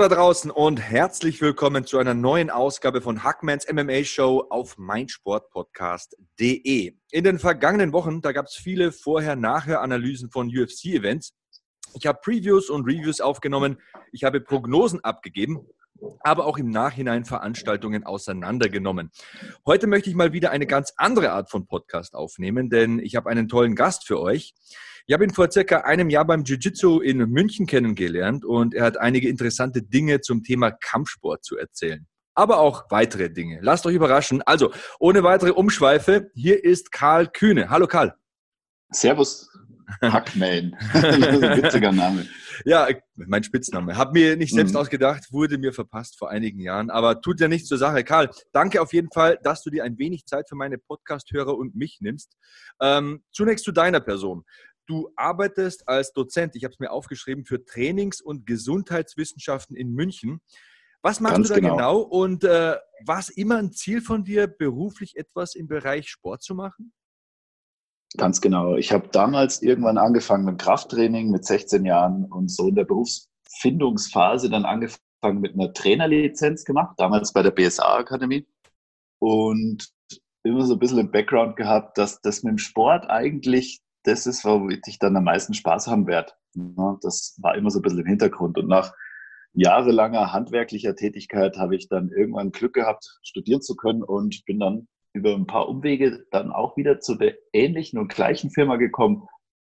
da draußen und herzlich willkommen zu einer neuen Ausgabe von Hackmans MMA Show auf meinsportpodcast.de. In den vergangenen Wochen, da gab es viele Vorher-Nachher-Analysen von UFC-Events. Ich habe Previews und Reviews aufgenommen, ich habe Prognosen abgegeben, aber auch im Nachhinein Veranstaltungen auseinandergenommen. Heute möchte ich mal wieder eine ganz andere Art von Podcast aufnehmen, denn ich habe einen tollen Gast für euch. Ich habe ihn vor circa einem Jahr beim Jiu-Jitsu in München kennengelernt und er hat einige interessante Dinge zum Thema Kampfsport zu erzählen. Aber auch weitere Dinge. Lasst euch überraschen. Also, ohne weitere Umschweife, hier ist Karl Kühne. Hallo Karl. Servus, Hackman. Witziger Name. Ja, mein Spitzname. Hab mir nicht selbst Mhm. ausgedacht, wurde mir verpasst vor einigen Jahren, aber tut ja nichts zur Sache. Karl, danke auf jeden Fall, dass du dir ein wenig Zeit für meine Podcast-Hörer und mich nimmst. Ähm, zunächst zu deiner Person. Du arbeitest als Dozent, ich habe es mir aufgeschrieben, für Trainings- und Gesundheitswissenschaften in München. Was machst Ganz du da genau, genau. und äh, war es immer ein Ziel von dir, beruflich etwas im Bereich Sport zu machen? Ganz genau. Ich habe damals irgendwann angefangen mit Krafttraining mit 16 Jahren und so in der Berufsfindungsphase dann angefangen mit einer Trainerlizenz gemacht, damals bei der BSA-Akademie. Und immer so ein bisschen im Background gehabt, dass das mit dem Sport eigentlich das ist, womit ich dann am meisten Spaß haben werde. Ja, das war immer so ein bisschen im Hintergrund. Und nach jahrelanger handwerklicher Tätigkeit habe ich dann irgendwann Glück gehabt, studieren zu können und bin dann über ein paar Umwege dann auch wieder zu der ähnlichen und gleichen Firma gekommen,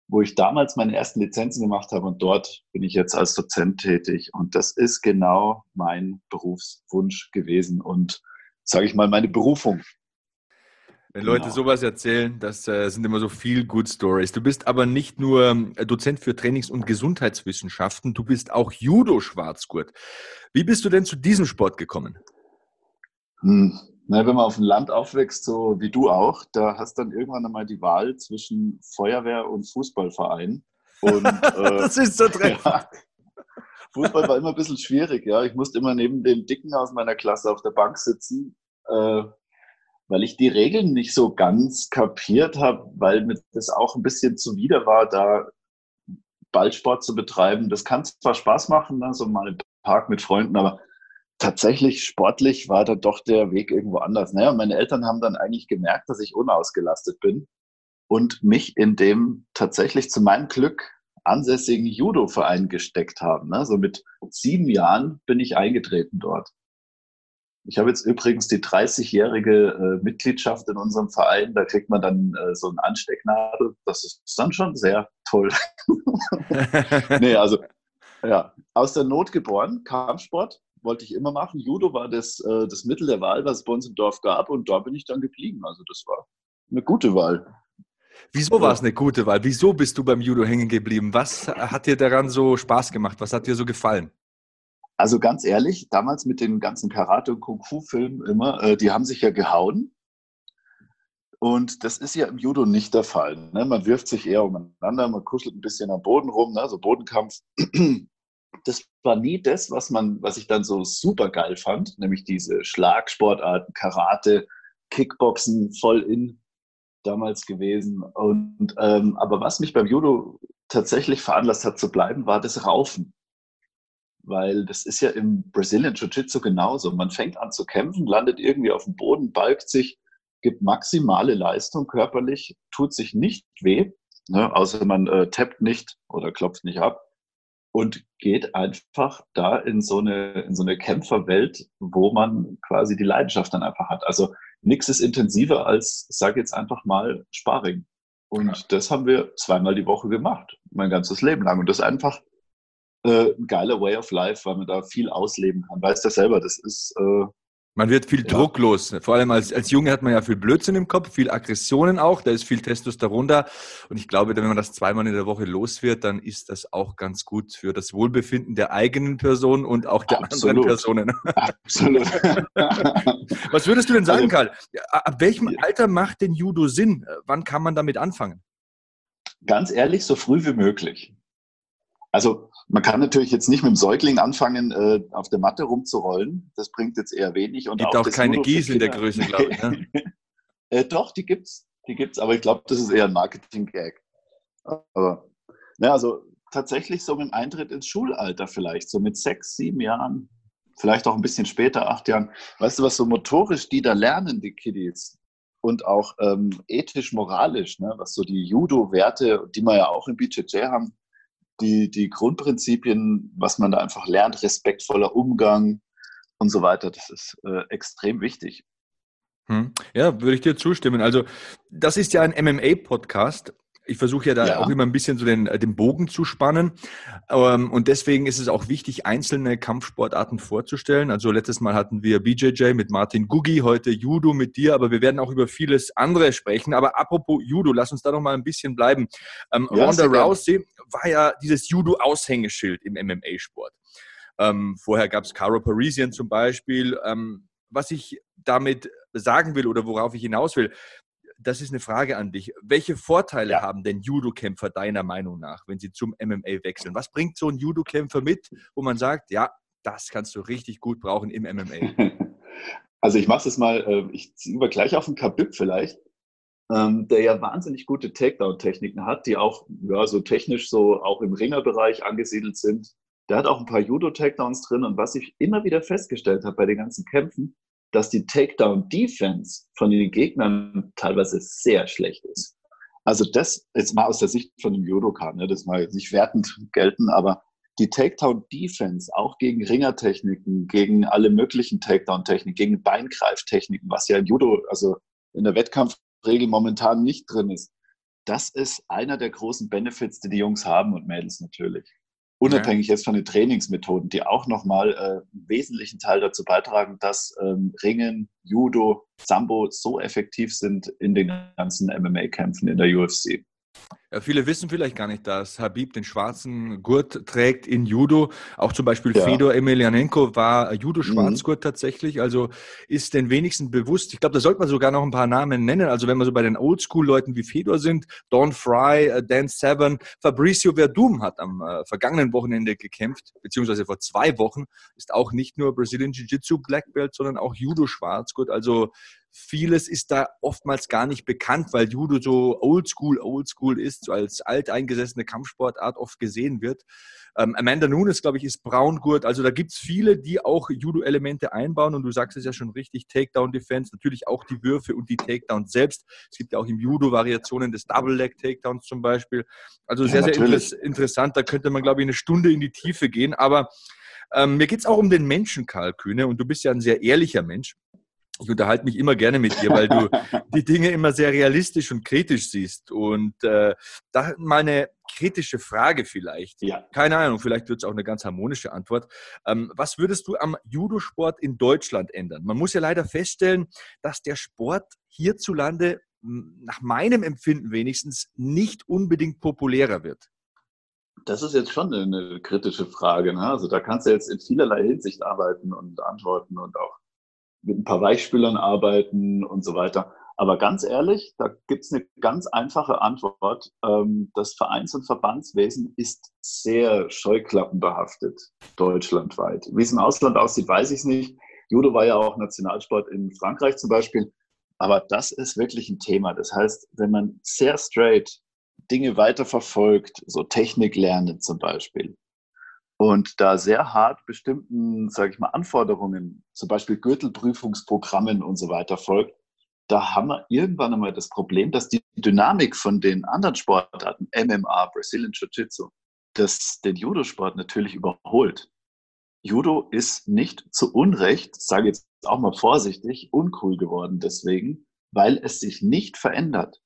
wo ich damals meine ersten Lizenzen gemacht habe und dort bin ich jetzt als Dozent tätig und das ist genau mein Berufswunsch gewesen und sage ich mal meine Berufung. Wenn Leute Genau. sowas erzählen, das äh, sind immer so viel Good Stories. Du bist aber nicht nur ähm, Dozent für Trainings- und Gesundheitswissenschaften, du bist auch Judo-Schwarzgurt. Wie bist du denn zu diesem Sport gekommen? Hm. Na, wenn man auf dem Land aufwächst, so wie du auch, da hast dann irgendwann einmal die Wahl zwischen Feuerwehr und Fußballverein. Und, äh, das ist so treffend. Ja. Fußball war immer ein bisschen schwierig, ja. Ich musste immer neben dem Dicken aus meiner Klasse auf der Bank sitzen, äh, weil ich die Regeln nicht so ganz kapiert habe, weil mir das auch ein bisschen zuwider war, da Ballsport zu betreiben. Das kann zwar Spaß machen, ne, so mal im Park mit Freunden, aber tatsächlich sportlich war da doch der Weg irgendwo anders. Naja, meine Eltern haben dann eigentlich gemerkt, dass ich unausgelastet bin und mich in dem tatsächlich zu meinem Glück ansässigen Judo-Verein gesteckt haben. Ne? So mit sieben Jahren bin ich eingetreten dort. Ich habe jetzt übrigens die 30-jährige äh, Mitgliedschaft in unserem Verein. Da kriegt man dann äh, so einen Anstecknadel. Das ist dann schon sehr toll. nee, also ja, aus der Not geboren, Kampfsport wollte ich immer machen. Judo war das, äh, das Mittel der Wahl, was es bei uns im Dorf gab. Und da bin ich dann geblieben. Also das war eine gute Wahl. Wieso war es eine gute Wahl? Wieso bist du beim Judo hängen geblieben? Was hat dir daran so Spaß gemacht? Was hat dir so gefallen? Also ganz ehrlich, damals mit den ganzen Karate- und Kung-Fu-Filmen immer, äh, die haben sich ja gehauen. Und das ist ja im Judo nicht der Fall. Ne? Man wirft sich eher umeinander, man kuschelt ein bisschen am Boden rum, ne? so Bodenkampf. Das war nie das, was man, was ich dann so super geil fand, nämlich diese Schlagsportarten, Karate, Kickboxen voll in damals gewesen. Und ähm, aber was mich beim Judo tatsächlich veranlasst hat zu bleiben, war das Raufen weil das ist ja im Brazilian Jiu-Jitsu genauso. Man fängt an zu kämpfen, landet irgendwie auf dem Boden, balgt sich, gibt maximale Leistung körperlich, tut sich nicht weh, ne, außer man äh, tappt nicht oder klopft nicht ab und geht einfach da in so eine, in so eine Kämpferwelt, wo man quasi die Leidenschaft dann einfach hat. Also nichts ist intensiver als, ich sage jetzt einfach mal, Sparring. Und Ja. das haben wir zweimal die Woche gemacht, mein ganzes Leben lang. Und das einfach äh, ein geiler Way of Life, weil man da viel ausleben kann. Weißt du selber, das ist, äh, Man wird viel ja. drucklos. Vor allem als, als Junge hat man ja viel Blödsinn im Kopf, viel Aggressionen auch, da ist viel Testosteron da. Und ich glaube, wenn man das zweimal in der Woche los wird, dann ist das auch ganz gut für das Wohlbefinden der eigenen Person und auch der Absolut. anderen Personen. Absolut. Was würdest du denn sagen, also, Karl? Ab welchem Alter macht denn Judo Sinn? Wann kann man damit anfangen? Ganz ehrlich, so früh wie möglich. Also man kann natürlich jetzt nicht mit dem Säugling anfangen, äh, auf der Matte rumzurollen. Das bringt jetzt eher wenig. Und gibt auch, auch keine Gies in der Größe, glaube ich. Ne? äh, doch, die gibt's, die gibt's. Aber ich glaube, das ist eher ein Marketing-Gag. Aber ja, also tatsächlich so mit dem Eintritt ins Schulalter vielleicht, so mit sechs, sieben Jahren, vielleicht auch ein bisschen später, acht Jahren. Weißt du, was so motorisch die da lernen, die Kiddies? Und auch ähm, ethisch, moralisch, ne? was so die Judo-Werte, die wir ja auch im BJJ haben, die, die Grundprinzipien, was man da einfach lernt, respektvoller Umgang und so weiter, das ist äh, extrem wichtig. Hm. Ja, würde ich dir zustimmen. Also, das ist ja ein MMA-Podcast ich versuche ja da ja. auch immer ein bisschen so den, äh, den Bogen zu spannen. Ähm, und deswegen ist es auch wichtig, einzelne Kampfsportarten vorzustellen. Also letztes Mal hatten wir BJJ mit Martin Gugi, heute Judo mit dir, aber wir werden auch über vieles andere sprechen. Aber apropos Judo, lass uns da noch mal ein bisschen bleiben. Ähm, ja, Ronda Rousey war ja dieses Judo-Aushängeschild im MMA-Sport. Ähm, vorher gab es Caro Parisian zum Beispiel. Ähm, was ich damit sagen will oder worauf ich hinaus will, das ist eine Frage an dich. Welche Vorteile ja. haben denn Judo-Kämpfer deiner Meinung nach, wenn sie zum MMA wechseln? Was bringt so ein Judo-Kämpfer mit, wo man sagt, ja, das kannst du richtig gut brauchen im MMA? Also ich mache es mal, äh, ich ziehe über gleich auf den Kabib vielleicht, ähm, der ja wahnsinnig gute Takedown-Techniken hat, die auch ja, so technisch so auch im Ringerbereich angesiedelt sind. Der hat auch ein paar Judo-Takedowns drin und was ich immer wieder festgestellt habe bei den ganzen Kämpfen, dass die Takedown-Defense von den Gegnern teilweise sehr schlecht ist. Also das jetzt mal aus der Sicht von einem Judoka, ne, das mal nicht wertend gelten, aber die Takedown-Defense auch gegen Ringertechniken, gegen alle möglichen Takedown-Techniken, gegen Beingreiftechniken, was ja im Judo, also in der Wettkampfregel momentan nicht drin ist, das ist einer der großen Benefits, die die Jungs haben und Mädels natürlich. Unabhängig ja. jetzt von den Trainingsmethoden, die auch nochmal äh, einen wesentlichen Teil dazu beitragen, dass ähm, Ringen, Judo, Sambo so effektiv sind in den ganzen MMA-Kämpfen in der UFC. Ja, viele wissen vielleicht gar nicht, dass Habib den schwarzen Gurt trägt in Judo. Auch zum Beispiel ja. Fedor Emelianenko war Judo-Schwarzgurt mhm. tatsächlich. Also ist den wenigsten bewusst. Ich glaube, da sollte man sogar noch ein paar Namen nennen. Also wenn wir so bei den Oldschool-Leuten wie Fedor sind, Don Fry, äh, Dan Severn, Fabricio Verdum hat am äh, vergangenen Wochenende gekämpft, beziehungsweise vor zwei Wochen, ist auch nicht nur Brazilian Jiu-Jitsu Black Belt, sondern auch Judo-Schwarzgurt. Also Vieles ist da oftmals gar nicht bekannt, weil Judo so oldschool, oldschool ist, so als alteingesessene Kampfsportart oft gesehen wird. Ähm, Amanda Nunes, glaube ich, ist Braungurt. Also da gibt es viele, die auch Judo-Elemente einbauen. Und du sagst es ja schon richtig, Takedown-Defense, natürlich auch die Würfe und die Takedowns selbst. Es gibt ja auch im Judo Variationen des Double-Leg-Takedowns zum Beispiel. Also sehr, ja, sehr inter interessant. Da könnte man, glaube ich, eine Stunde in die Tiefe gehen. Aber ähm, mir geht es auch um den Menschen, Karl Kühne. Und du bist ja ein sehr ehrlicher Mensch ich unterhalte mich immer gerne mit dir, weil du die Dinge immer sehr realistisch und kritisch siehst. Und äh, da mal eine kritische Frage vielleicht. Ja. Keine Ahnung, vielleicht wird es auch eine ganz harmonische Antwort. Ähm, was würdest du am Judosport in Deutschland ändern? Man muss ja leider feststellen, dass der Sport hierzulande nach meinem Empfinden wenigstens nicht unbedingt populärer wird. Das ist jetzt schon eine kritische Frage. Ne? Also da kannst du jetzt in vielerlei Hinsicht arbeiten und antworten und auch mit ein paar Weichspülern arbeiten und so weiter. Aber ganz ehrlich, da gibt es eine ganz einfache Antwort. Ähm, das Vereins- und Verbandswesen ist sehr scheuklappenbehaftet, deutschlandweit. Wie es im Ausland aussieht, weiß ich nicht. Judo war ja auch Nationalsport in Frankreich zum Beispiel. Aber das ist wirklich ein Thema. Das heißt, wenn man sehr straight Dinge weiterverfolgt, so Technik lernen zum Beispiel, und da sehr hart bestimmten, sage ich mal, Anforderungen, zum Beispiel Gürtelprüfungsprogrammen und so weiter folgt, da haben wir irgendwann einmal das Problem, dass die Dynamik von den anderen Sportarten, MMA, Brazilian Jiu-Jitsu, das den Judo-Sport natürlich überholt. Judo ist nicht zu Unrecht, sage jetzt auch mal vorsichtig, uncool geworden deswegen, weil es sich nicht verändert.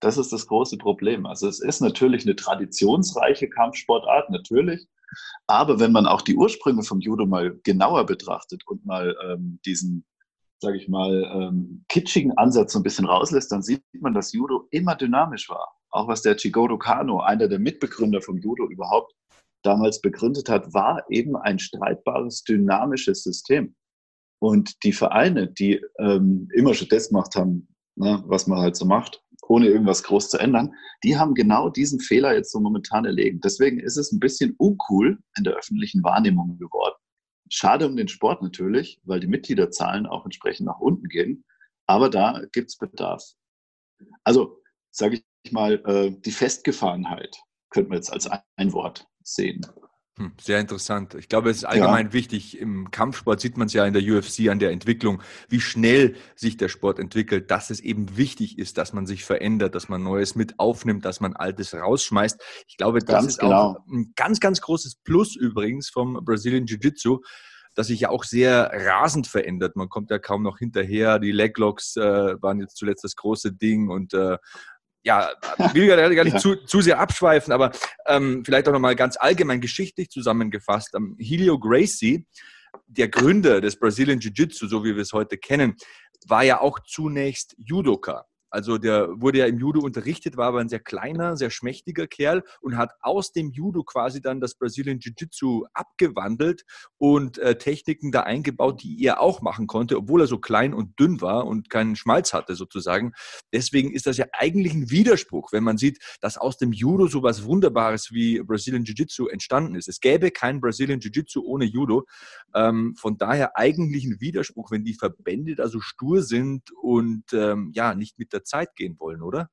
Das ist das große Problem. Also es ist natürlich eine traditionsreiche Kampfsportart, natürlich. Aber wenn man auch die Ursprünge vom Judo mal genauer betrachtet und mal ähm, diesen, sage ich mal, ähm, kitschigen Ansatz so ein bisschen rauslässt, dann sieht man, dass Judo immer dynamisch war. Auch was der Chigoro Kano, einer der Mitbegründer vom Judo überhaupt, damals begründet hat, war eben ein streitbares, dynamisches System. Und die Vereine, die ähm, immer schon das gemacht haben, ne, was man halt so macht, ohne irgendwas groß zu ändern, die haben genau diesen Fehler jetzt so momentan erlegen. Deswegen ist es ein bisschen uncool in der öffentlichen Wahrnehmung geworden. Schade um den Sport natürlich, weil die Mitgliederzahlen auch entsprechend nach unten gehen. Aber da gibt es Bedarf. Also, sage ich mal, äh, die Festgefahrenheit könnte man jetzt als ein Wort sehen. Hm, sehr interessant. Ich glaube, es ist allgemein ja. wichtig. Im Kampfsport sieht man es ja in der UFC an der Entwicklung, wie schnell sich der Sport entwickelt, dass es eben wichtig ist, dass man sich verändert, dass man Neues mit aufnimmt, dass man Altes rausschmeißt. Ich glaube, das ganz ist genau. auch ein ganz, ganz großes Plus übrigens vom Brazilian Jiu-Jitsu das sich ja auch sehr rasend verändert. Man kommt ja kaum noch hinterher. Die Leglocks äh, waren jetzt zuletzt das große Ding und äh, ja, will gar, gar nicht ja. zu, zu sehr abschweifen, aber ähm, vielleicht auch nochmal ganz allgemein geschichtlich zusammengefasst. Ähm, Helio Gracie, der Gründer des Brazilian Jiu-Jitsu, so wie wir es heute kennen, war ja auch zunächst Judoka. Also der wurde ja im Judo unterrichtet, war aber ein sehr kleiner, sehr schmächtiger Kerl und hat aus dem Judo quasi dann das Brazilian Jiu-Jitsu abgewandelt und äh, Techniken da eingebaut, die er auch machen konnte, obwohl er so klein und dünn war und keinen Schmalz hatte sozusagen. Deswegen ist das ja eigentlich ein Widerspruch, wenn man sieht, dass aus dem Judo so was Wunderbares wie Brazilian Jiu-Jitsu entstanden ist. Es gäbe kein Brazilian Jiu-Jitsu ohne Judo. Ähm, von daher eigentlich ein Widerspruch, wenn die Verbände da so stur sind und ähm, ja, nicht mit der der Zeit gehen wollen, oder?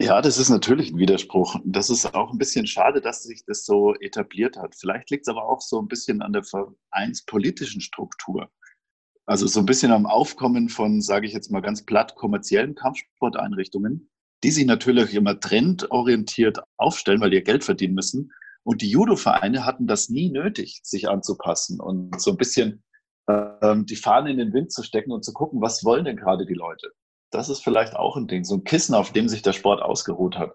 Ja, das ist natürlich ein Widerspruch. Das ist auch ein bisschen schade, dass sich das so etabliert hat. Vielleicht liegt es aber auch so ein bisschen an der vereinspolitischen Struktur. Also so ein bisschen am Aufkommen von, sage ich jetzt mal ganz platt, kommerziellen Kampfsporteinrichtungen, die sich natürlich immer trendorientiert aufstellen, weil die ihr Geld verdienen müssen. Und die Judo-Vereine hatten das nie nötig, sich anzupassen und so ein bisschen ähm, die Fahne in den Wind zu stecken und zu gucken, was wollen denn gerade die Leute das ist vielleicht auch ein Ding, so ein Kissen, auf dem sich der Sport ausgeruht hat.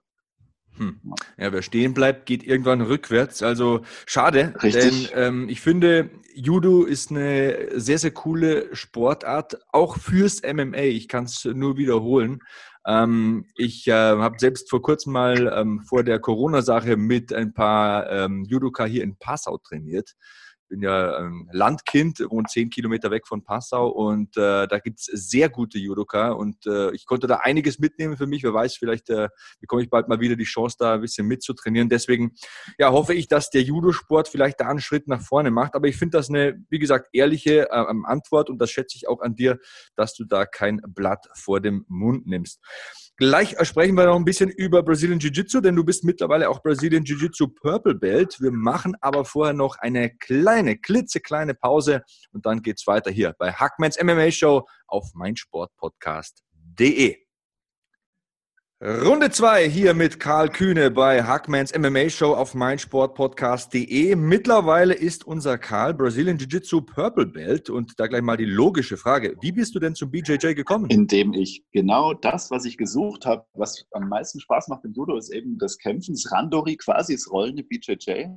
Hm. Ja, wer stehen bleibt, geht irgendwann rückwärts. Also schade, Richtig. denn ähm, ich finde, Judo ist eine sehr, sehr coole Sportart, auch fürs MMA. Ich kann es nur wiederholen. Ähm, ich äh, habe selbst vor kurzem mal ähm, vor der Corona-Sache mit ein paar ähm, Judoka hier in Passau trainiert bin ja ein Landkind, rund zehn Kilometer weg von Passau und äh, da gibt es sehr gute Judoka und äh, ich konnte da einiges mitnehmen für mich. Wer weiß, vielleicht äh, bekomme ich bald mal wieder die Chance, da ein bisschen mitzutrainieren. Deswegen ja, hoffe ich, dass der Judosport vielleicht da einen Schritt nach vorne macht. Aber ich finde das eine, wie gesagt, ehrliche äh, Antwort und das schätze ich auch an dir, dass du da kein Blatt vor dem Mund nimmst. Gleich sprechen wir noch ein bisschen über Brazilian Jiu-Jitsu, denn du bist mittlerweile auch Brazilian Jiu-Jitsu Purple Belt. Wir machen aber vorher noch eine kleine, klitzekleine Pause und dann geht's weiter hier bei Hackmans MMA Show auf meinsportpodcast.de. Runde 2 hier mit Karl Kühne bei Hackmans MMA Show auf meinsportpodcast.de. Mittlerweile ist unser Karl Brazilian Jiu-Jitsu Purple Belt und da gleich mal die logische Frage. Wie bist du denn zum BJJ gekommen? Indem ich genau das, was ich gesucht habe, was am meisten Spaß macht im Judo, ist eben das Kämpfen, das Randori, quasi das rollende BJJ.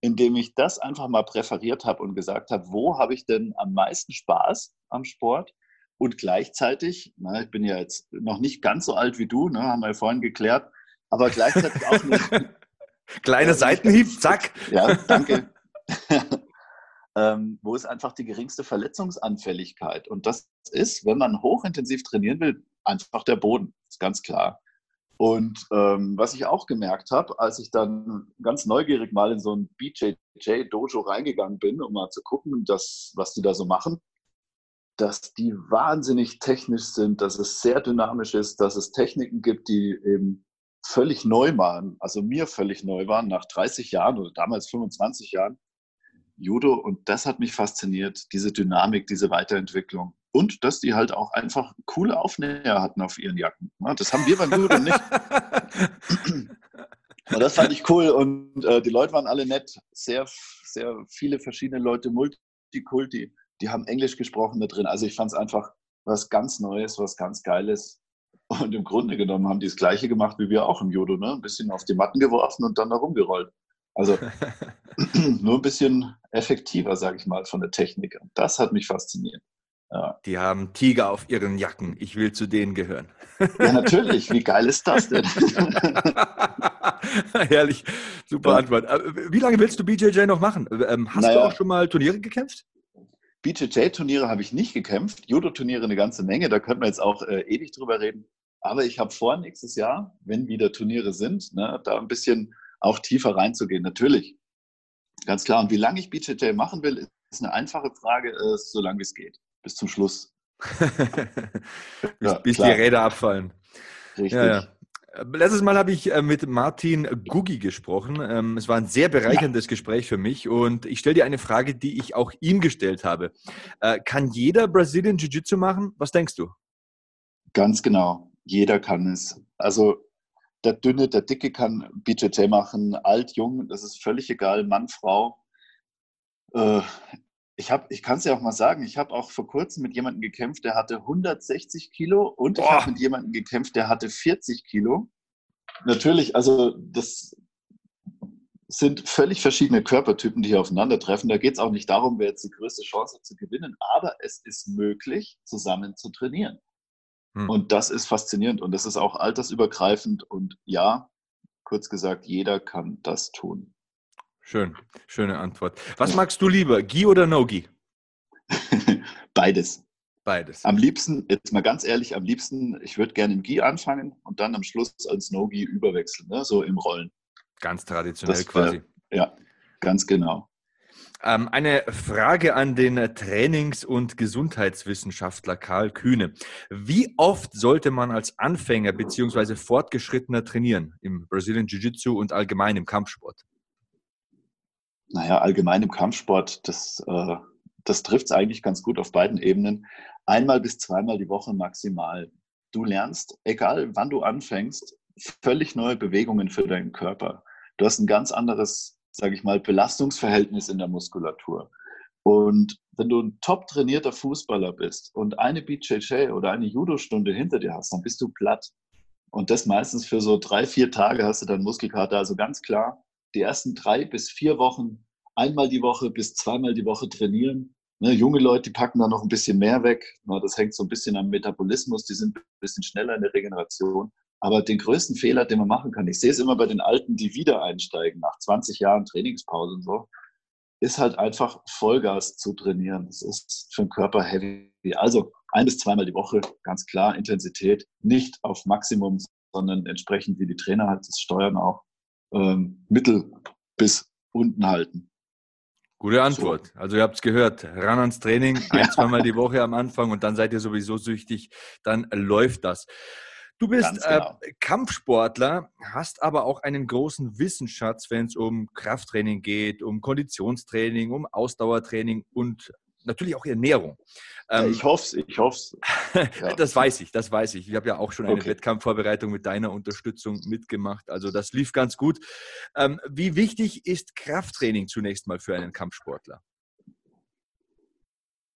Indem ich das einfach mal präferiert habe und gesagt habe, wo habe ich denn am meisten Spaß am Sport? Und gleichzeitig, na, ich bin ja jetzt noch nicht ganz so alt wie du, ne, haben wir ja vorhin geklärt, aber gleichzeitig auch nicht. Kleine Seitenhieb, zack. Ja, danke. ähm, wo ist einfach die geringste Verletzungsanfälligkeit? Und das ist, wenn man hochintensiv trainieren will, einfach der Boden, ist ganz klar. Und ähm, was ich auch gemerkt habe, als ich dann ganz neugierig mal in so ein BJJ-Dojo reingegangen bin, um mal zu gucken, das, was die da so machen, dass die wahnsinnig technisch sind, dass es sehr dynamisch ist, dass es Techniken gibt, die eben völlig neu waren, also mir völlig neu waren, nach 30 Jahren oder damals 25 Jahren Judo. Und das hat mich fasziniert, diese Dynamik, diese Weiterentwicklung. Und dass die halt auch einfach coole Aufnäher hatten auf ihren Jacken. Das haben wir beim Judo nicht. Und das fand ich cool. Und äh, die Leute waren alle nett. Sehr, sehr viele verschiedene Leute, Multikulti die haben Englisch gesprochen da drin. Also ich fand es einfach was ganz Neues, was ganz Geiles. Und im Grunde genommen haben die das Gleiche gemacht wie wir auch im Judo, ne? Ein bisschen auf die Matten geworfen und dann da rumgerollt. Also nur ein bisschen effektiver, sage ich mal, von der Technik. Und das hat mich fasziniert. Ja. Die haben Tiger auf ihren Jacken. Ich will zu denen gehören. Ja, natürlich. Wie geil ist das denn? Herrlich. Super ja. Antwort. Äh, wie lange willst du BJJ noch machen? Ähm, hast naja. du auch schon mal Turniere gekämpft? BJJ-Turniere habe ich nicht gekämpft. Judo-Turniere eine ganze Menge. Da könnten wir jetzt auch äh, ewig drüber reden. Aber ich habe vor, nächstes Jahr, wenn wieder Turniere sind, ne, da ein bisschen auch tiefer reinzugehen. Natürlich. Ganz klar. Und wie lange ich BJJ machen will, ist eine einfache Frage, äh, so lange wie es geht. Bis zum Schluss. ja, bis die Räder abfallen. Richtig. Ja, ja. Letztes Mal habe ich äh, mit Martin Gugi gesprochen. Ähm, es war ein sehr bereicherndes ja. Gespräch für mich und ich stelle dir eine Frage, die ich auch ihm gestellt habe. Äh, kann jeder Brazilian Jiu-Jitsu machen? Was denkst du? Ganz genau. Jeder kann es. Also der Dünne, der Dicke kann BJJ machen, alt, jung, das ist völlig egal, Mann, Frau. Äh, ich, ich kann es ja auch mal sagen, ich habe auch vor kurzem mit jemandem gekämpft, der hatte 160 Kilo und Boah. ich habe mit jemandem gekämpft, der hatte 40 Kilo. Natürlich, also das sind völlig verschiedene Körpertypen, die hier aufeinandertreffen. Da geht es auch nicht darum, wer jetzt die größte Chance hat zu gewinnen, aber es ist möglich, zusammen zu trainieren. Hm. Und das ist faszinierend und das ist auch altersübergreifend und ja, kurz gesagt, jeder kann das tun. Schön, schöne Antwort. Was magst du lieber, Gi oder No-Gi? Beides. Beides. Am liebsten, jetzt mal ganz ehrlich, am liebsten, ich würde gerne im Gi anfangen und dann am Schluss als No-Gi überwechseln, ne? so im Rollen. Ganz traditionell wär, quasi. Ja, ganz genau. Ähm, eine Frage an den Trainings- und Gesundheitswissenschaftler Karl Kühne. Wie oft sollte man als Anfänger bzw. Fortgeschrittener trainieren im Brazilian Jiu-Jitsu und allgemein im Kampfsport? Naja, allgemein im Kampfsport, das, äh, das trifft es eigentlich ganz gut auf beiden Ebenen. Einmal bis zweimal die Woche maximal. Du lernst, egal wann du anfängst, völlig neue Bewegungen für deinen Körper. Du hast ein ganz anderes sage ich mal, Belastungsverhältnis in der Muskulatur. Und wenn du ein top trainierter Fußballer bist und eine BJJ oder eine Judo-Stunde hinter dir hast, dann bist du platt. Und das meistens für so drei, vier Tage hast du dann Muskelkater. Also ganz klar, die ersten drei bis vier Wochen einmal die Woche bis zweimal die Woche trainieren. Ne, junge Leute, die packen da noch ein bisschen mehr weg. Na, das hängt so ein bisschen am Metabolismus. Die sind ein bisschen schneller in der Regeneration. Aber den größten Fehler, den man machen kann, ich sehe es immer bei den Alten, die wieder einsteigen, nach 20 Jahren Trainingspause und so, ist halt einfach Vollgas zu trainieren. Das ist für den Körper heavy. Also ein bis zweimal die Woche, ganz klar, Intensität, nicht auf Maximum, sondern entsprechend, wie die Trainer halt das steuern, auch ähm, mittel bis unten halten. Gute Antwort. So. Also ihr habt es gehört, ran ans Training, ein, zweimal die Woche am Anfang und dann seid ihr sowieso süchtig, dann läuft das. Du bist äh, genau. äh, Kampfsportler, hast aber auch einen großen Wissensschatz, wenn es um Krafttraining geht, um Konditionstraining, um Ausdauertraining und natürlich auch Ernährung. Ähm, ich hoffe es, ich hoffe es. Ja. das weiß ich, das weiß ich. Ich habe ja auch schon eine okay. Wettkampfvorbereitung mit deiner Unterstützung mitgemacht. Also das lief ganz gut. Ähm, wie wichtig ist Krafttraining zunächst mal für einen Kampfsportler?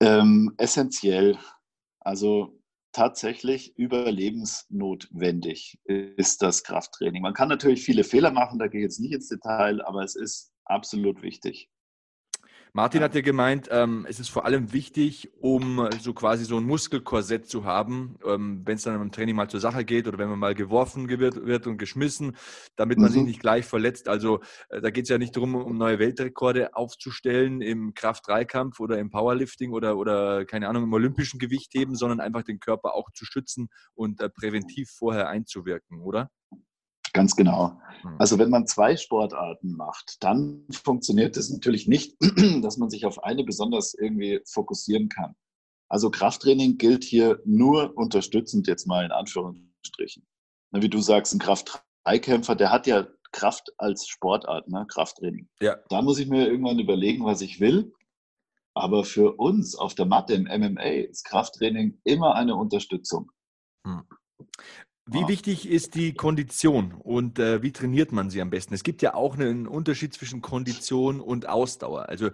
Ähm, essentiell. Also tatsächlich überlebensnotwendig ist das Krafttraining. Man kann natürlich viele Fehler machen, da gehe ich jetzt nicht ins Detail, aber es ist absolut wichtig. Martin hat ja gemeint, ähm, es ist vor allem wichtig, um so quasi so ein Muskelkorsett zu haben, ähm, wenn es dann im Training mal zur Sache geht oder wenn man mal geworfen wird, wird und geschmissen, damit man mhm. sich nicht gleich verletzt. Also äh, da geht es ja nicht darum, um neue Weltrekorde aufzustellen im Kraft-3-Kampf oder im Powerlifting oder, oder keine Ahnung, im olympischen Gewichtheben, sondern einfach den Körper auch zu schützen und äh, präventiv vorher einzuwirken, oder? Ganz genau. Hm. Also wenn man zwei Sportarten macht, dann funktioniert es natürlich nicht, dass man sich auf eine besonders irgendwie fokussieren kann. Also Krafttraining gilt hier nur unterstützend jetzt mal in Anführungsstrichen. Wie du sagst, ein Kraft-3-Kämpfer, der hat ja Kraft als Sportart, ne? Krafttraining. Ja. Da muss ich mir irgendwann überlegen, was ich will. Aber für uns auf der Matte im MMA ist Krafttraining immer eine Unterstützung. Hm. Wie wichtig ist die Kondition und äh, wie trainiert man sie am besten? Es gibt ja auch einen Unterschied zwischen Kondition und Ausdauer. Also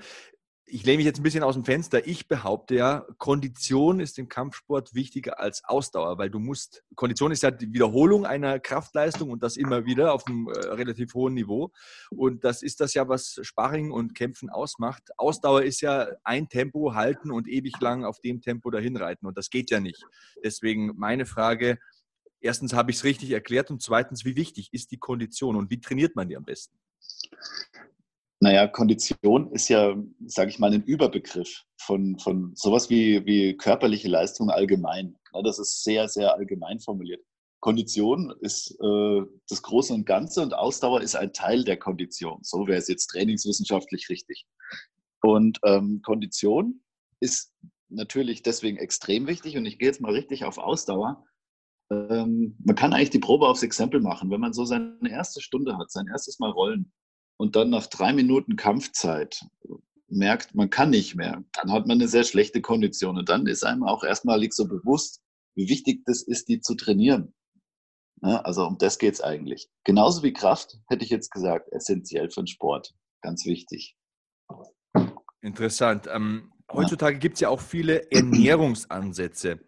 ich lehne mich jetzt ein bisschen aus dem Fenster. Ich behaupte ja, Kondition ist im Kampfsport wichtiger als Ausdauer, weil du musst, Kondition ist ja die Wiederholung einer Kraftleistung und das immer wieder auf einem äh, relativ hohen Niveau. Und das ist das ja, was Sparring und Kämpfen ausmacht. Ausdauer ist ja ein Tempo halten und ewig lang auf dem Tempo dahin reiten und das geht ja nicht. Deswegen meine Frage, erstens habe ich es richtig erklärt und zweitens, wie wichtig ist die Kondition und wie trainiert man die am besten? Naja, Kondition ist ja, sage ich mal, ein Überbegriff von, von sowas wie, wie körperliche Leistung allgemein. das ist sehr, sehr allgemein formuliert. Kondition ist äh, das Große und Ganze und Ausdauer ist ein Teil der Kondition. So wäre es jetzt trainingswissenschaftlich richtig. Und ähm, Kondition ist natürlich deswegen extrem wichtig und ich gehe jetzt mal richtig auf Ausdauer. Ähm, man kann eigentlich die Probe aufs Exempel machen. Wenn man so seine erste Stunde hat, sein erstes Mal rollen, und dann nach drei Minuten Kampfzeit merkt, man kann nicht mehr, dann hat man eine sehr schlechte Kondition. Und dann ist einem auch erstmalig so bewusst, wie wichtig das ist, die zu trainieren. Ja, also um das geht es eigentlich. Genauso wie Kraft, hätte ich jetzt gesagt, essentiell für den Sport. Ganz wichtig. Interessant. Ähm, heutzutage gibt es ja auch viele Ernährungsansätze.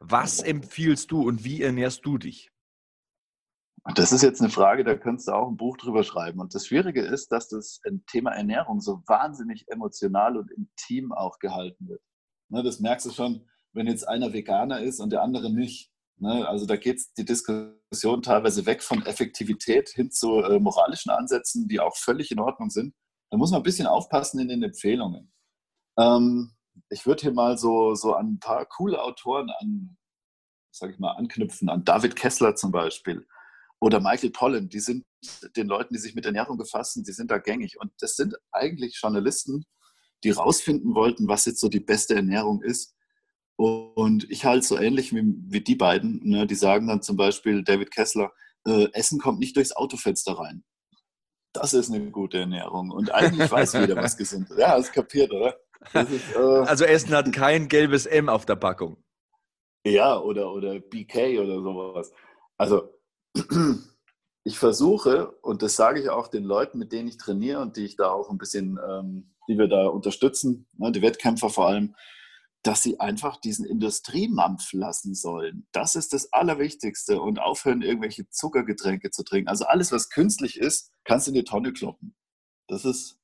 Was empfiehlst du und wie ernährst du dich? Das ist jetzt eine Frage, da könntest du auch ein Buch drüber schreiben. Und das Schwierige ist, dass das Thema Ernährung so wahnsinnig emotional und intim auch gehalten wird. Ne, das merkst du schon, wenn jetzt einer Veganer ist und der andere nicht. Ne, also da geht die Diskussion teilweise weg von Effektivität hin zu äh, moralischen Ansätzen, die auch völlig in Ordnung sind. Da muss man ein bisschen aufpassen in den Empfehlungen. Ähm, ich würde hier mal so, so an ein paar coole Autoren an, sag ich mal, anknüpfen, an David Kessler zum Beispiel oder Michael Pollan, die sind den Leuten, die sich mit Ernährung befassen, die sind da gängig. Und das sind eigentlich Journalisten, die rausfinden wollten, was jetzt so die beste Ernährung ist. Und ich halte so ähnlich wie, wie die beiden. Ne? Die sagen dann zum Beispiel, David Kessler, äh, Essen kommt nicht durchs Autofenster rein. Das ist eine gute Ernährung. Und eigentlich weiß jeder, was gesund ist. Ja, das kapiert, oder? Ist, äh, also Essen hat kein gelbes M auf der Packung. Ja, oder, oder BK oder sowas. Also ich versuche, und das sage ich auch den Leuten, mit denen ich trainiere und die ich da auch ein bisschen, ähm, die wir da unterstützen, ne, die Wettkämpfer vor allem, dass sie einfach diesen Industriemampf lassen sollen. Das ist das Allerwichtigste und aufhören, irgendwelche Zuckergetränke zu trinken. Also alles, was künstlich ist, kannst du in die Tonne kloppen. Das ist,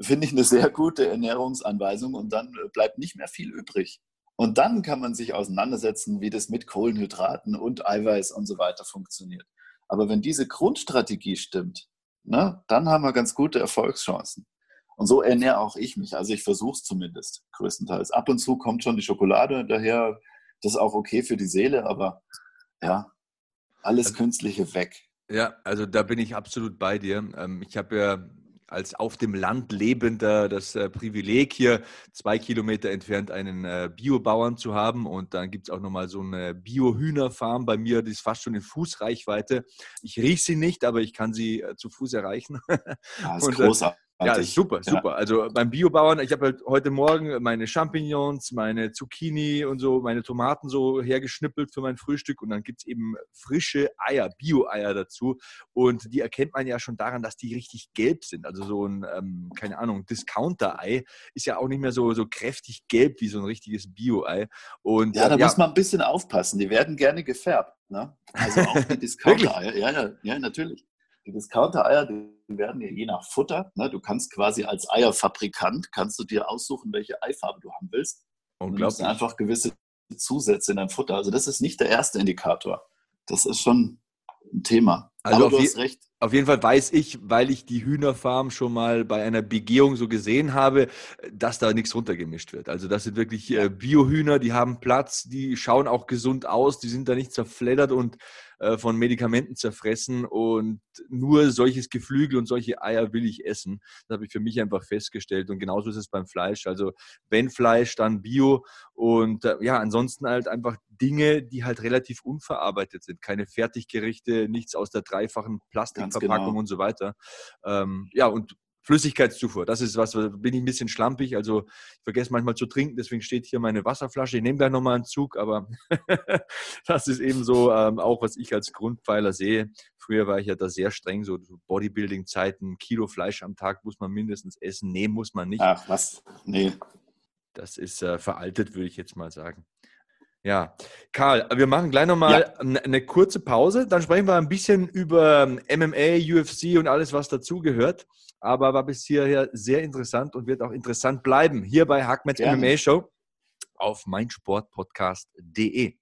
finde ich, eine sehr gute Ernährungsanweisung und dann bleibt nicht mehr viel übrig. Und dann kann man sich auseinandersetzen, wie das mit Kohlenhydraten und Eiweiß und so weiter funktioniert. Aber wenn diese Grundstrategie stimmt, ne, dann haben wir ganz gute Erfolgschancen. Und so ernähre auch ich mich. Also ich versuche es zumindest größtenteils. Ab und zu kommt schon die Schokolade daher. Das ist auch okay für die Seele, aber ja, alles also, Künstliche weg. Ja, also da bin ich absolut bei dir. Ähm, ich habe ja als auf dem Land lebender das äh, Privileg, hier zwei Kilometer entfernt einen äh, Biobauern zu haben. Und dann gibt es auch nochmal so eine Bio-Hühnerfarm bei mir, die ist fast schon in Fußreichweite. Ich rieche sie nicht, aber ich kann sie äh, zu Fuß erreichen. Ja, das ist und, großartig. Ja, super, super. Ja. Also beim Biobauern, ich habe halt heute Morgen meine Champignons, meine Zucchini und so, meine Tomaten so hergeschnippelt für mein Frühstück und dann gibt es eben frische Eier, Bio-Eier dazu und die erkennt man ja schon daran, dass die richtig gelb sind. Also so ein, ähm, keine Ahnung, Discounter-Ei ist ja auch nicht mehr so, so kräftig gelb wie so ein richtiges Bio-Ei. Und, ja, da ja, muss man ein bisschen aufpassen. Die werden gerne gefärbt. Ne? Also auch die Discounter-Eier. ja, ja, ja, natürlich. Die Discounter-Eier, die werden ja je nach Futter. Ne? Du kannst quasi als Eierfabrikant, kannst du dir aussuchen, welche Eifarbe du haben willst. Und du einfach gewisse Zusätze in dein Futter. Also das ist nicht der erste Indikator. Das ist schon ein Thema. Also Aber du hast recht. Auf jeden Fall weiß ich, weil ich die Hühnerfarm schon mal bei einer Begehung so gesehen habe, dass da nichts runtergemischt wird. Also das sind wirklich äh, Biohühner, die haben Platz, die schauen auch gesund aus, die sind da nicht zerfleddert und äh, von Medikamenten zerfressen und nur solches Geflügel und solche Eier will ich essen. Das habe ich für mich einfach festgestellt und genauso ist es beim Fleisch. Also wenn Fleisch, dann Bio und äh, ja, ansonsten halt einfach Dinge, die halt relativ unverarbeitet sind. Keine Fertiggerichte, nichts aus der dreifachen Plastikverpackung genau. und so weiter. Ähm, ja, und Flüssigkeitszufuhr, das ist was, da bin ich ein bisschen schlampig. Also ich vergesse manchmal zu trinken, deswegen steht hier meine Wasserflasche. Ich nehme gleich nochmal einen Zug, aber das ist eben so ähm, auch, was ich als Grundpfeiler sehe. Früher war ich ja da sehr streng, so Bodybuilding-Zeiten, Kilo Fleisch am Tag muss man mindestens essen. Nee, muss man nicht. Ach, was? Nee. Das ist äh, veraltet, würde ich jetzt mal sagen. Ja, Karl, wir machen gleich nochmal ja. eine kurze Pause. Dann sprechen wir ein bisschen über MMA, UFC und alles, was dazugehört. Aber war bis hierher sehr interessant und wird auch interessant bleiben hier bei Hackmans MMA Show auf meinsportpodcast.de.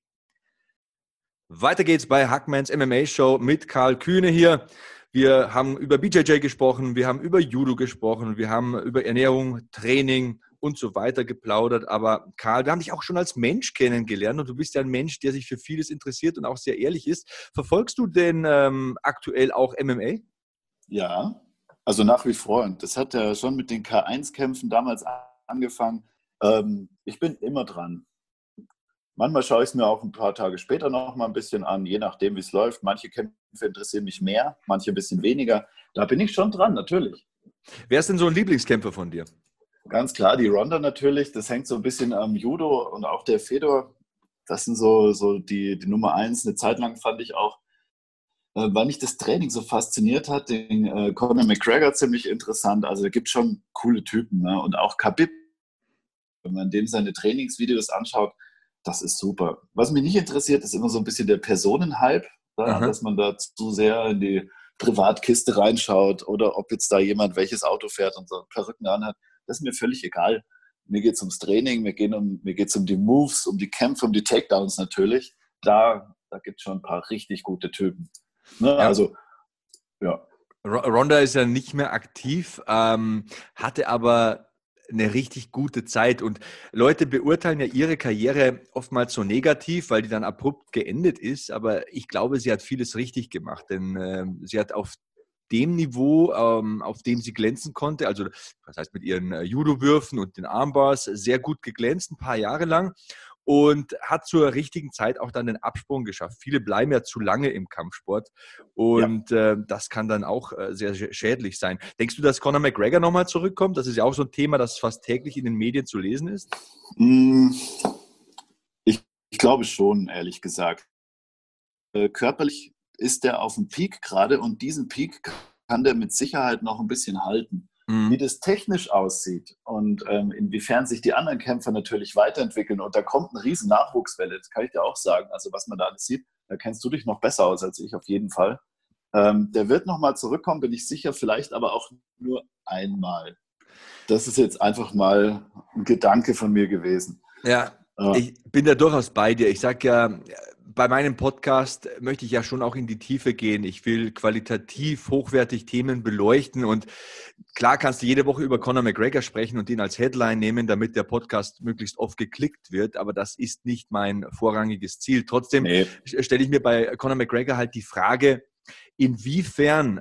Weiter geht's bei Hackmans MMA Show mit Karl Kühne hier. Wir haben über BJJ gesprochen, wir haben über Judo gesprochen, wir haben über Ernährung, Training und so weiter geplaudert. Aber Karl, wir haben dich auch schon als Mensch kennengelernt und du bist ja ein Mensch, der sich für vieles interessiert und auch sehr ehrlich ist. Verfolgst du denn ähm, aktuell auch MMA? Ja, also nach wie vor. Und das hat ja schon mit den K1-Kämpfen damals angefangen. Ähm, ich bin immer dran. Manchmal schaue ich es mir auch ein paar Tage später noch mal ein bisschen an, je nachdem, wie es läuft. Manche Kämpfe interessieren mich mehr, manche ein bisschen weniger. Da bin ich schon dran, natürlich. Wer ist denn so ein Lieblingskämpfer von dir? Ganz klar, die Ronda natürlich. Das hängt so ein bisschen am Judo und auch der Fedor. Das sind so, so die, die Nummer eins. Eine Zeit lang fand ich auch, äh, weil mich das Training so fasziniert hat, den äh, Conor McGregor ziemlich interessant. Also da gibt schon coole Typen. Ne? Und auch Khabib, wenn man dem seine Trainingsvideos anschaut, das ist super. Was mich nicht interessiert, ist immer so ein bisschen der Personenhype, ne? dass man da zu sehr in die Privatkiste reinschaut oder ob jetzt da jemand welches Auto fährt und so Perücken anhat. Das ist mir völlig egal. Mir geht es ums Training, mir geht um, mir geht's um die Moves, um die Kämpfe, um die Takedowns natürlich. Da, da gibt es schon ein paar richtig gute Typen. Ne? Ja. Also, ja. Ronda ist ja nicht mehr aktiv, ähm, hatte aber eine richtig gute Zeit. Und Leute beurteilen ja ihre Karriere oftmals so negativ, weil die dann abrupt geendet ist. Aber ich glaube, sie hat vieles richtig gemacht, denn äh, sie hat auf dem Niveau, ähm, auf dem sie glänzen konnte, also das heißt mit ihren äh, Judo-Würfen und den Armbars, sehr gut geglänzt, ein paar Jahre lang und hat zur richtigen Zeit auch dann den Absprung geschafft. Viele bleiben ja zu lange im Kampfsport und ja. äh, das kann dann auch äh, sehr schädlich sein. Denkst du, dass Conor McGregor nochmal zurückkommt? Das ist ja auch so ein Thema, das fast täglich in den Medien zu lesen ist. Mm, ich, ich glaube schon, ehrlich gesagt. Äh, körperlich ist der auf dem Peak gerade und diesen Peak kann der mit Sicherheit noch ein bisschen halten. Mhm. Wie das technisch aussieht und ähm, inwiefern sich die anderen Kämpfer natürlich weiterentwickeln. Und da kommt eine riesen Nachwuchswelle, das kann ich dir auch sagen. Also was man da alles sieht, da kennst du dich noch besser aus als ich auf jeden Fall. Ähm, der wird nochmal zurückkommen, bin ich sicher, vielleicht aber auch nur einmal. Das ist jetzt einfach mal ein Gedanke von mir gewesen. Ja, ich bin da durchaus bei dir. Ich sage ja, bei meinem Podcast möchte ich ja schon auch in die Tiefe gehen. Ich will qualitativ hochwertig Themen beleuchten und klar kannst du jede Woche über Conor McGregor sprechen und ihn als Headline nehmen, damit der Podcast möglichst oft geklickt wird, aber das ist nicht mein vorrangiges Ziel. Trotzdem nee. stelle ich mir bei Conor McGregor halt die Frage, inwiefern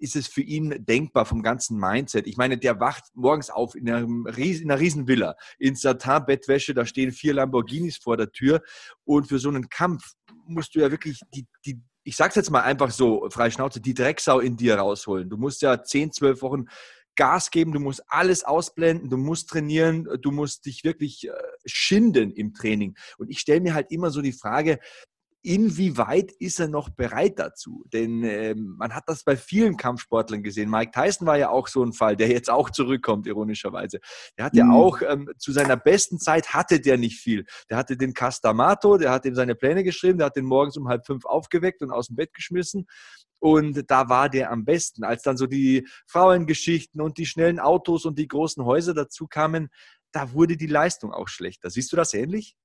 ist es für ihn denkbar vom ganzen Mindset? Ich meine, der wacht morgens auf in einer, Ries in einer Riesenvilla, in Satin-Bettwäsche, da stehen vier Lamborghinis vor der Tür und für so einen Kampf musst du ja wirklich die, die ich sag's jetzt mal einfach so, frei Schnauze, die Drecksau in dir rausholen. Du musst ja zehn, zwölf Wochen Gas geben, du musst alles ausblenden, du musst trainieren, du musst dich wirklich äh, schinden im Training. Und ich stelle mir halt immer so die Frage, inwieweit ist er noch bereit dazu? Denn ähm, man hat das bei vielen Kampfsportlern gesehen. Mike Tyson war ja auch so ein Fall, der jetzt auch zurückkommt, ironischerweise. Der hat ja mhm. auch ähm, zu seiner besten Zeit hatte der nicht viel. Der hatte den Castamato, der hat ihm seine Pläne geschrieben, der hat den morgens um halb fünf aufgeweckt und aus dem Bett geschmissen. Und da war der am besten. Als dann so die Frauengeschichten und die schnellen Autos und die großen Häuser dazu kamen, da wurde die Leistung auch schlechter. Siehst du das ähnlich?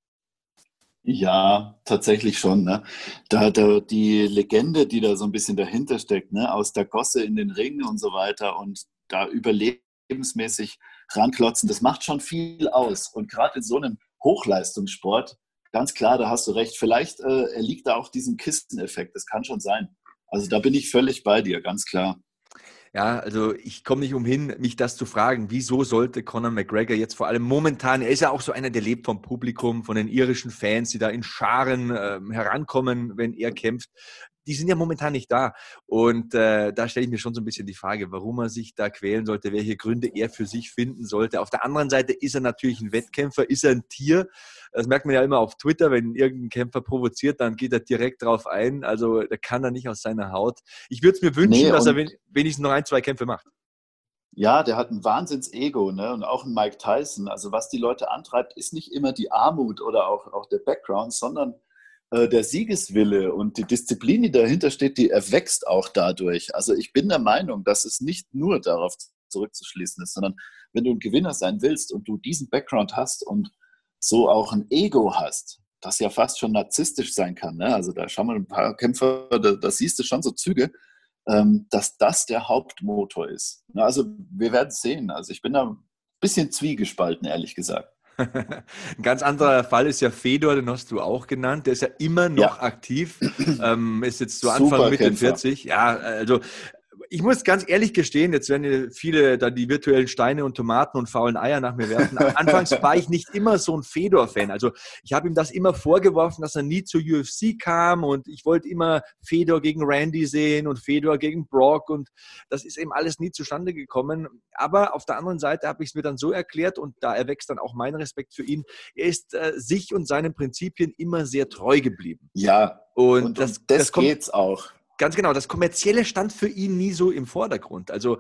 Ja, tatsächlich schon. Ne? Da, da die Legende, die da so ein bisschen dahinter steckt, ne? aus der Gosse in den Ring und so weiter und da überlebensmäßig ranklotzen, das macht schon viel aus. Und gerade in so einem Hochleistungssport, ganz klar, da hast du recht, vielleicht äh, liegt da auch diesem Kisteneffekt, das kann schon sein. Also da bin ich völlig bei dir, ganz klar. Ja, also ich komme nicht umhin, mich das zu fragen, wieso sollte Conor McGregor jetzt vor allem momentan, er ist ja auch so einer, der lebt vom Publikum, von den irischen Fans, die da in Scharen äh, herankommen, wenn er kämpft. Die sind ja momentan nicht da. Und äh, da stelle ich mir schon so ein bisschen die Frage, warum er sich da quälen sollte, welche Gründe er für sich finden sollte. Auf der anderen Seite ist er natürlich ein Wettkämpfer, ist er ein Tier. Das merkt man ja immer auf Twitter, wenn irgendein Kämpfer provoziert, dann geht er direkt drauf ein. Also da kann er nicht aus seiner Haut. Ich würde es mir wünschen, nee, dass er wenigstens noch ein, zwei Kämpfe macht. Ja, der hat ein Wahnsinns-Ego ne? und auch ein Mike Tyson. Also was die Leute antreibt, ist nicht immer die Armut oder auch, auch der Background, sondern äh, der Siegeswille und die Disziplin, die dahinter steht, die erwächst auch dadurch. Also ich bin der Meinung, dass es nicht nur darauf zurückzuschließen ist, sondern wenn du ein Gewinner sein willst und du diesen Background hast und so auch ein Ego hast, das ja fast schon narzisstisch sein kann. Ne? Also da schauen wir ein paar Kämpfer, da, da siehst du schon so Züge, ähm, dass das der Hauptmotor ist. Also wir werden sehen. Also ich bin da ein bisschen zwiegespalten, ehrlich gesagt. Ein ganz anderer Fall ist ja Fedor, den hast du auch genannt. Der ist ja immer noch ja. aktiv. Ähm, ist jetzt so Anfang Super Mitte Kämpfer. 40. Ja, also ich muss ganz ehrlich gestehen, jetzt werden viele da die virtuellen Steine und Tomaten und faulen Eier nach mir werfen. Anfangs war ich nicht immer so ein Fedor-Fan. Also ich habe ihm das immer vorgeworfen, dass er nie zur UFC kam und ich wollte immer Fedor gegen Randy sehen und Fedor gegen Brock und das ist eben alles nie zustande gekommen. Aber auf der anderen Seite habe ich es mir dann so erklärt und da erwächst dann auch mein Respekt für ihn. Er ist äh, sich und seinen Prinzipien immer sehr treu geblieben. Ja, und, und das, und das, das kommt, geht's auch. Ganz genau, das Kommerzielle stand für ihn nie so im Vordergrund. Also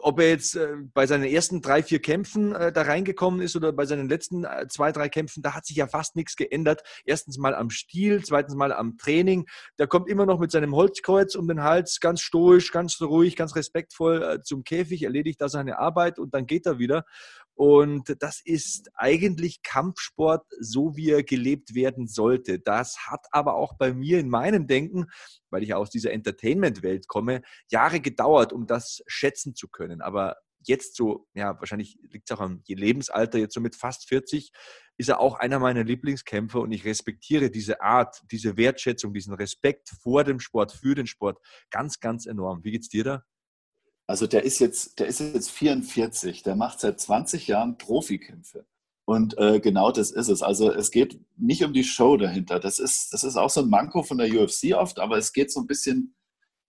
ob er jetzt äh, bei seinen ersten drei, vier Kämpfen äh, da reingekommen ist oder bei seinen letzten äh, zwei, drei Kämpfen, da hat sich ja fast nichts geändert. Erstens mal am Stil, zweitens mal am Training. Der kommt immer noch mit seinem Holzkreuz um den Hals, ganz stoisch, ganz ruhig, ganz respektvoll zum Käfig, erledigt da seine Arbeit und dann geht er wieder. Und das ist eigentlich Kampfsport, so wie er gelebt werden sollte. Das hat aber auch bei mir in meinem Denken, weil ich aus dieser Entertainment-Welt komme, Jahre gedauert, um das schätzen zu können. Aber jetzt so, ja, wahrscheinlich liegt es auch am Lebensalter, jetzt so mit fast 40, ist er auch einer meiner Lieblingskämpfer und ich respektiere diese Art, diese Wertschätzung, diesen Respekt vor dem Sport, für den Sport ganz, ganz enorm. Wie geht's dir da? Also der ist jetzt, der ist jetzt 44, der macht seit 20 Jahren Profikämpfe. Und äh, genau das ist es. Also es geht nicht um die Show dahinter. Das ist, das ist auch so ein Manko von der UFC oft, aber es geht so ein bisschen,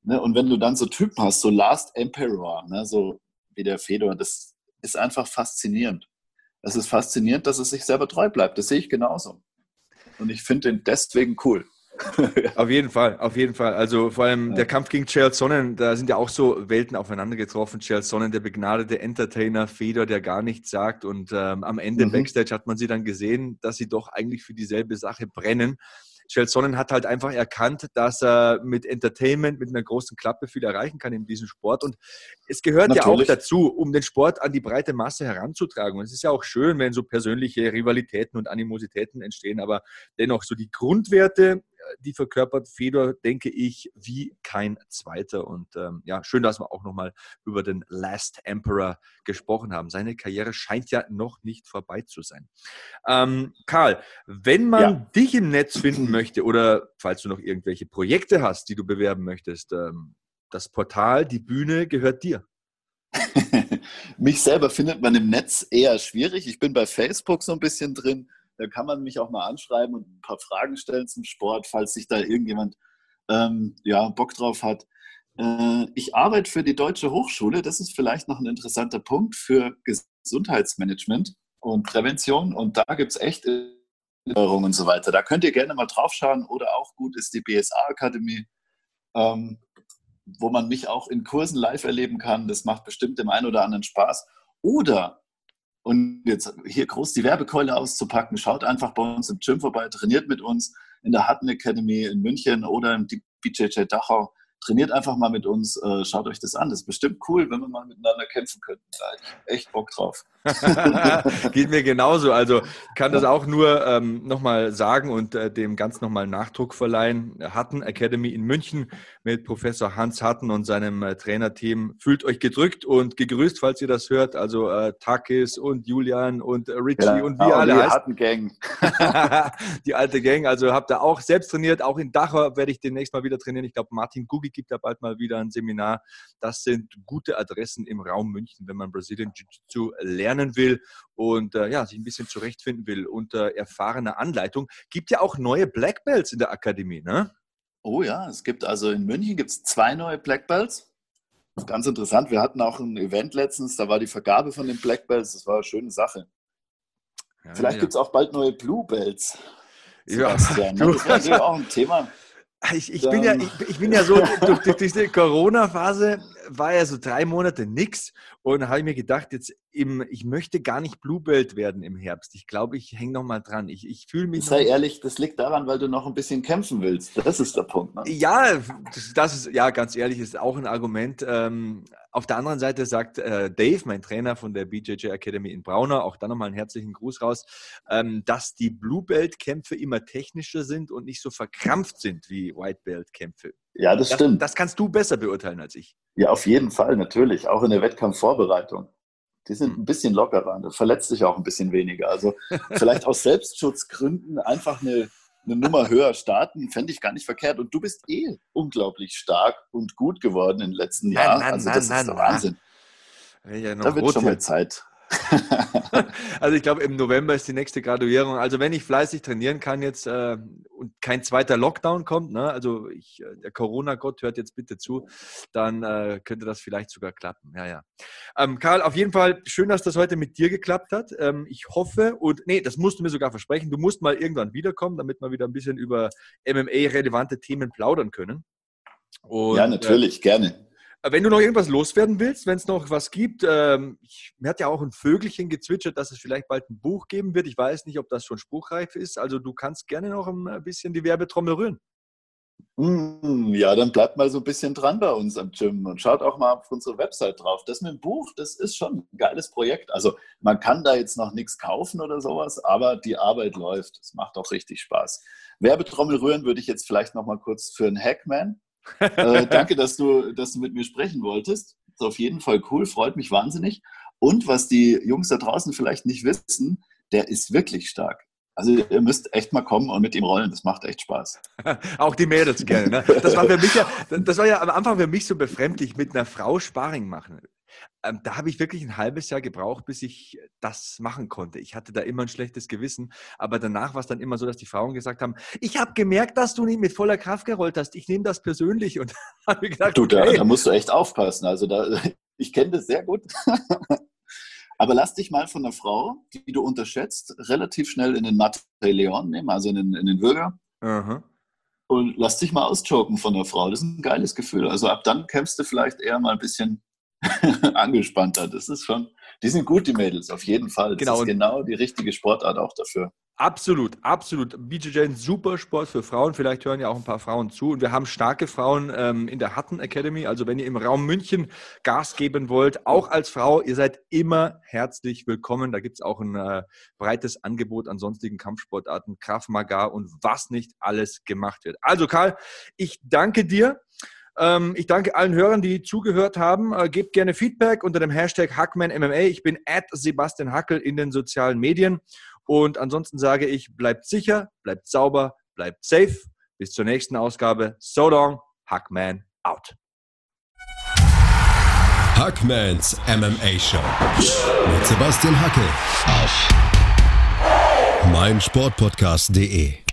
ne, und wenn du dann so Typen hast, so Last Emperor, ne, so wie der Fedor, das ist einfach faszinierend. Es ist faszinierend, dass es sich selber treu bleibt. Das sehe ich genauso. Und ich finde den deswegen cool. auf jeden Fall, auf jeden Fall. Also vor allem ja. der Kampf gegen Chael Sonnen, da sind ja auch so Welten aufeinander getroffen. Chael Sonnen, der begnadete Entertainer, Feder, der gar nichts sagt. Und ähm, am Ende mhm. Backstage hat man sie dann gesehen, dass sie doch eigentlich für dieselbe Sache brennen. Sonnen hat halt einfach erkannt, dass er mit Entertainment, mit einer großen Klappe viel erreichen kann in diesem Sport. Und es gehört Natürlich. ja auch dazu, um den Sport an die breite Masse heranzutragen. Und es ist ja auch schön, wenn so persönliche Rivalitäten und Animositäten entstehen, aber dennoch so die Grundwerte, die verkörpert Fedor, denke ich, wie kein zweiter. Und ähm, ja, schön, dass wir auch nochmal über den Last Emperor gesprochen haben. Seine Karriere scheint ja noch nicht vorbei zu sein. Ähm, Karl, wenn man ja. dich im Netz finden möchte oder falls du noch irgendwelche Projekte hast, die du bewerben möchtest, ähm, das Portal, die Bühne gehört dir. Mich selber findet man im Netz eher schwierig. Ich bin bei Facebook so ein bisschen drin. Da kann man mich auch mal anschreiben und ein paar Fragen stellen zum Sport, falls sich da irgendjemand ähm, ja, Bock drauf hat. Äh, ich arbeite für die Deutsche Hochschule. Das ist vielleicht noch ein interessanter Punkt für Gesundheitsmanagement und Prävention. Und da gibt es echt Erinnerungen und so weiter. Da könnt ihr gerne mal drauf schauen. Oder auch gut ist die BSA-Akademie, ähm, wo man mich auch in Kursen live erleben kann. Das macht bestimmt dem einen oder anderen Spaß. Oder und jetzt hier groß die Werbekeule auszupacken, schaut einfach bei uns im Gym vorbei, trainiert mit uns in der Hutton Academy in München oder im BJJ Dachau trainiert einfach mal mit uns, äh, schaut euch das an. Das ist bestimmt cool, wenn wir mal miteinander kämpfen könnten. Echt Bock drauf. Geht mir genauso. Also kann das auch nur ähm, nochmal sagen und äh, dem ganz nochmal Nachdruck verleihen. Hatten Academy in München mit Professor Hans Hatten und seinem äh, Trainerteam. Fühlt euch gedrückt und gegrüßt, falls ihr das hört. Also äh, Takis und Julian und äh, Richie ja, und wie alle. Die Hatten Gang. die alte Gang. Also habt ihr auch selbst trainiert. Auch in Dachau werde ich demnächst mal wieder trainieren. Ich glaube, Martin Gugi gibt da bald mal wieder ein Seminar. Das sind gute Adressen im Raum München, wenn man Brazilian Jiu-Jitsu lernen will und äh, ja, sich ein bisschen zurechtfinden will unter erfahrener Anleitung. Gibt ja auch neue Black Belts in der Akademie, ne? Oh ja, es gibt also in München gibt es zwei neue Black Belts. Ganz interessant. Wir hatten auch ein Event letztens, da war die Vergabe von den Black Belts. Das war eine schöne Sache. Ja, Vielleicht ja. gibt es auch bald neue Blue Belts. Sebastian. Ja, das ist natürlich auch ein Thema. Ich, ich, bin ja, ich, ich, bin ja so, durch, durch diese Corona-Phase war ja so drei Monate nichts und habe ich mir gedacht, jetzt im, ich möchte gar nicht Bluebelt werden im Herbst. Ich glaube, ich hänge noch mal dran. Ich, ich fühle mich. Sei ehrlich, das liegt daran, weil du noch ein bisschen kämpfen willst. Das ist der Punkt. Ne? Ja, das, ist, ja, ganz ehrlich, ist auch ein Argument. Ähm, auf der anderen Seite sagt äh, Dave, mein Trainer von der BJJ Academy in Braunau, auch da nochmal einen herzlichen Gruß raus, ähm, dass die Blue Belt Kämpfe immer technischer sind und nicht so verkrampft sind wie White Belt Kämpfe. Ja, das, das stimmt. Das kannst du besser beurteilen als ich. Ja, auf jeden Fall, natürlich. Auch in der Wettkampfvorbereitung. Die sind hm. ein bisschen lockerer. Du verletzt dich auch ein bisschen weniger. Also vielleicht aus Selbstschutzgründen einfach eine, eine Nummer höher starten, fände ich gar nicht verkehrt. Und du bist eh unglaublich stark und gut geworden in den letzten Jahren. Also das nein, ist der Wahnsinn. Ja da wird schon mal Zeit. also ich glaube, im November ist die nächste Graduierung. Also wenn ich fleißig trainieren kann jetzt äh, und kein zweiter Lockdown kommt, ne, also ich, äh, der Corona-Gott hört jetzt bitte zu, dann äh, könnte das vielleicht sogar klappen. Ja, ja. Ähm, Karl, auf jeden Fall schön, dass das heute mit dir geklappt hat. Ähm, ich hoffe und nee, das musst du mir sogar versprechen. Du musst mal irgendwann wiederkommen, damit wir wieder ein bisschen über MMA-relevante Themen plaudern können. Und, ja, natürlich, äh, gerne. Wenn du noch irgendwas loswerden willst, wenn es noch was gibt, ähm, ich, mir hat ja auch ein Vögelchen gezwitschert, dass es vielleicht bald ein Buch geben wird. Ich weiß nicht, ob das schon spruchreif ist. Also du kannst gerne noch ein bisschen die Werbetrommel rühren. Mm, ja, dann bleibt mal so ein bisschen dran bei uns am Gym und schaut auch mal auf unsere Website drauf. Das mit dem Buch, das ist schon ein geiles Projekt. Also man kann da jetzt noch nichts kaufen oder sowas, aber die Arbeit läuft. Es macht auch richtig Spaß. Werbetrommel rühren würde ich jetzt vielleicht noch mal kurz für einen Hackman äh, danke, dass du, dass du mit mir sprechen wolltest. Ist auf jeden Fall cool, freut mich wahnsinnig. Und was die Jungs da draußen vielleicht nicht wissen, der ist wirklich stark. Also ihr müsst echt mal kommen und mit ihm rollen, das macht echt Spaß. Auch die Mädels gerne. Ne? Das war für mich ja, das war ja am Anfang für mich so befremdlich, mit einer Frau Sparring machen ähm, da habe ich wirklich ein halbes Jahr gebraucht, bis ich das machen konnte. Ich hatte da immer ein schlechtes Gewissen, aber danach war es dann immer so, dass die Frauen gesagt haben, ich habe gemerkt, dass du nicht mit voller Kraft gerollt hast. Ich nehme das persönlich und habe mir gedacht, du, da, okay. da musst du echt aufpassen. Also da, ich kenne das sehr gut. Aber lass dich mal von einer Frau, die du unterschätzt, relativ schnell in den Matre Leon nehmen, also in den, in den Würger. Und lass dich mal auschoken von der Frau. Das ist ein geiles Gefühl. Also ab dann kämpfst du vielleicht eher mal ein bisschen angespannter. Das ist schon, die sind gut, die Mädels, auf jeden Fall. Das genau. ist genau die richtige Sportart auch dafür. Absolut, absolut. BJJ ein super Sport für Frauen. Vielleicht hören ja auch ein paar Frauen zu. Und wir haben starke Frauen ähm, in der Hutton Academy. Also wenn ihr im Raum München Gas geben wollt, auch als Frau, ihr seid immer herzlich willkommen. Da gibt es auch ein äh, breites Angebot an sonstigen Kampfsportarten, Kraft Maga und was nicht alles gemacht wird. Also Karl, ich danke dir. Ähm, ich danke allen Hörern, die zugehört haben. Äh, gebt gerne Feedback unter dem Hashtag HackmanMMA. Ich bin at Sebastian Hackel in den sozialen Medien. Und ansonsten sage ich, bleibt sicher, bleibt sauber, bleibt safe. Bis zur nächsten Ausgabe. So long, Hackman out. Hackmans MMA Show mit Sebastian Hackel auf meinsportpodcast.de.